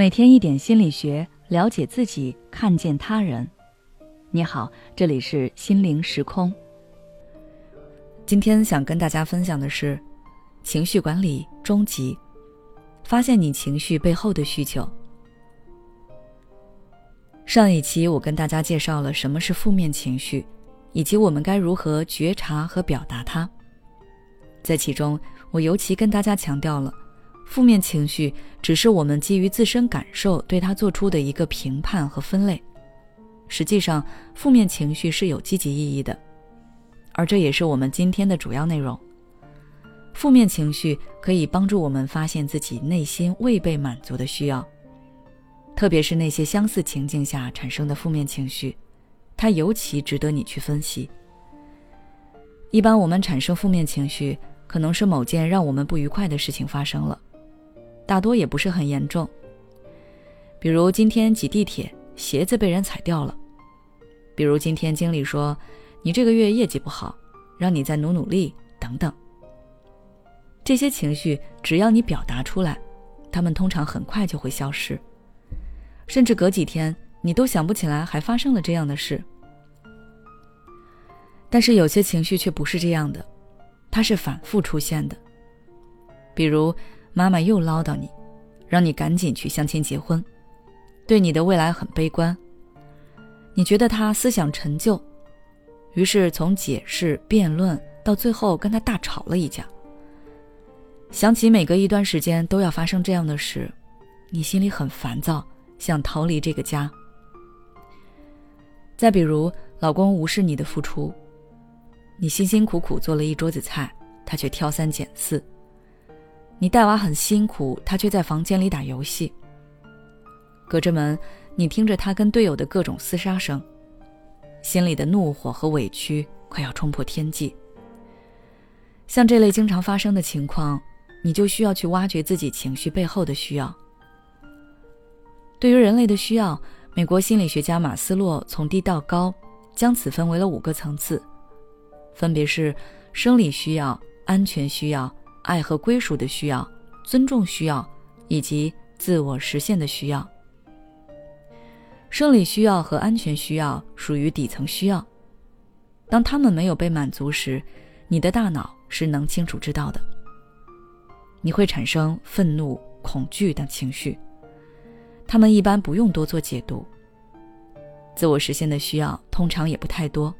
每天一点心理学，了解自己，看见他人。你好，这里是心灵时空。今天想跟大家分享的是情绪管理终极，发现你情绪背后的需求。上一期我跟大家介绍了什么是负面情绪，以及我们该如何觉察和表达它。在其中，我尤其跟大家强调了。负面情绪只是我们基于自身感受对它做出的一个评判和分类，实际上，负面情绪是有积极意义的，而这也是我们今天的主要内容。负面情绪可以帮助我们发现自己内心未被满足的需要，特别是那些相似情境下产生的负面情绪，它尤其值得你去分析。一般我们产生负面情绪，可能是某件让我们不愉快的事情发生了。大多也不是很严重，比如今天挤地铁，鞋子被人踩掉了；比如今天经理说你这个月业绩不好，让你再努努力等等。这些情绪只要你表达出来，他们通常很快就会消失，甚至隔几天你都想不起来还发生了这样的事。但是有些情绪却不是这样的，它是反复出现的，比如。妈妈又唠叨你，让你赶紧去相亲结婚，对你的未来很悲观。你觉得他思想陈旧，于是从解释、辩论到最后跟他大吵了一架。想起每隔一段时间都要发生这样的事，你心里很烦躁，想逃离这个家。再比如，老公无视你的付出，你辛辛苦苦做了一桌子菜，他却挑三拣四。你带娃很辛苦，他却在房间里打游戏。隔着门，你听着他跟队友的各种厮杀声，心里的怒火和委屈快要冲破天际。像这类经常发生的情况，你就需要去挖掘自己情绪背后的需要。对于人类的需要，美国心理学家马斯洛从低到高将此分为了五个层次，分别是生理需要、安全需要。爱和归属的需要、尊重需要以及自我实现的需要。生理需要和安全需要属于底层需要，当他们没有被满足时，你的大脑是能清楚知道的。你会产生愤怒、恐惧等情绪，他们一般不用多做解读。自我实现的需要通常也不太多，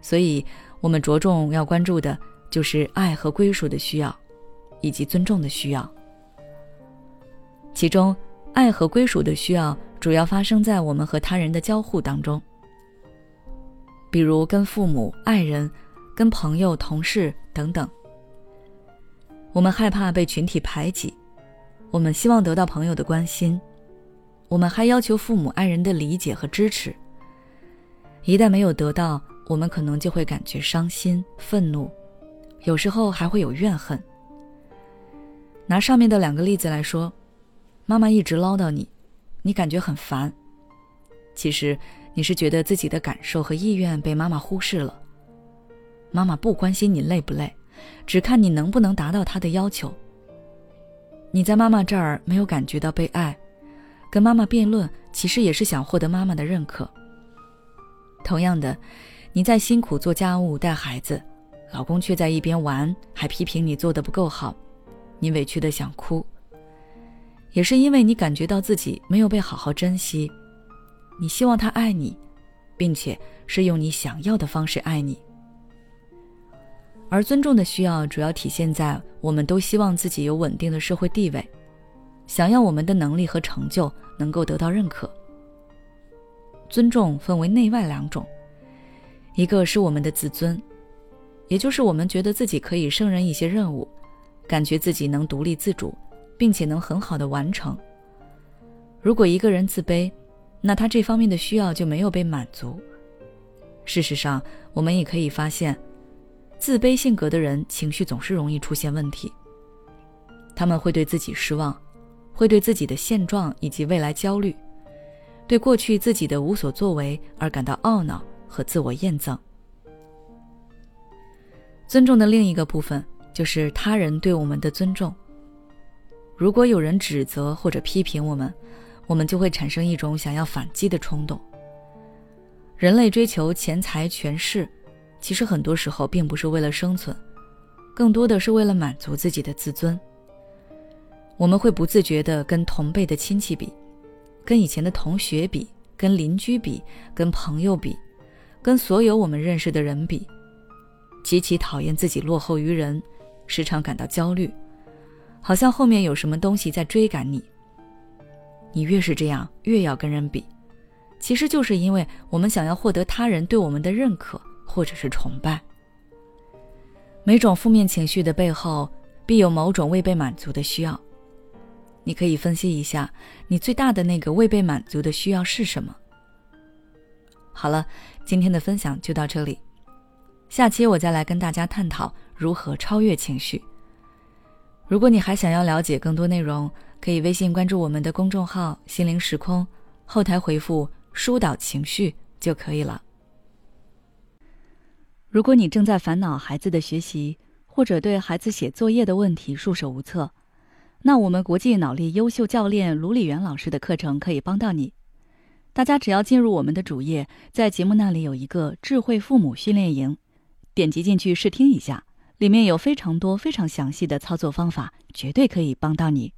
所以我们着重要关注的。就是爱和归属的需要，以及尊重的需要。其中，爱和归属的需要主要发生在我们和他人的交互当中，比如跟父母、爱人、跟朋友、同事等等。我们害怕被群体排挤，我们希望得到朋友的关心，我们还要求父母、爱人的理解和支持。一旦没有得到，我们可能就会感觉伤心、愤怒。有时候还会有怨恨。拿上面的两个例子来说，妈妈一直唠叨你，你感觉很烦。其实你是觉得自己的感受和意愿被妈妈忽视了。妈妈不关心你累不累，只看你能不能达到她的要求。你在妈妈这儿没有感觉到被爱，跟妈妈辩论其实也是想获得妈妈的认可。同样的，你在辛苦做家务、带孩子。老公却在一边玩，还批评你做的不够好，你委屈的想哭。也是因为你感觉到自己没有被好好珍惜，你希望他爱你，并且是用你想要的方式爱你。而尊重的需要主要体现在我们都希望自己有稳定的社会地位，想要我们的能力和成就能够得到认可。尊重分为内外两种，一个是我们的自尊。也就是我们觉得自己可以胜任一些任务，感觉自己能独立自主，并且能很好的完成。如果一个人自卑，那他这方面的需要就没有被满足。事实上，我们也可以发现，自卑性格的人情绪总是容易出现问题。他们会对自己失望，会对自己的现状以及未来焦虑，对过去自己的无所作为而感到懊恼和自我厌憎。尊重的另一个部分就是他人对我们的尊重。如果有人指责或者批评我们，我们就会产生一种想要反击的冲动。人类追求钱财权势，其实很多时候并不是为了生存，更多的是为了满足自己的自尊。我们会不自觉地跟同辈的亲戚比，跟以前的同学比，跟邻居比，跟朋友比，跟所有我们认识的人比，极其讨厌自己落后于人，时常感到焦虑，好像后面有什么东西在追赶你。你越是这样，越要跟人比，其实就是因为我们想要获得他人对我们的认可或者是崇拜。每种负面情绪的背后，必有某种未被满足的需要。你可以分析一下，你最大的那个未被满足的需要是什么？好了，今天的分享就到这里，下期我再来跟大家探讨如何超越情绪。如果你还想要了解更多内容，可以微信关注我们的公众号“心灵时空”，后台回复“疏导情绪”就可以了。如果你正在烦恼孩子的学习，或者对孩子写作业的问题束手无策，那我们国际脑力优秀教练卢礼元老师的课程可以帮到你。大家只要进入我们的主页，在节目那里有一个智慧父母训练营，点击进去试听一下，里面有非常多非常详细的操作方法，绝对可以帮到你。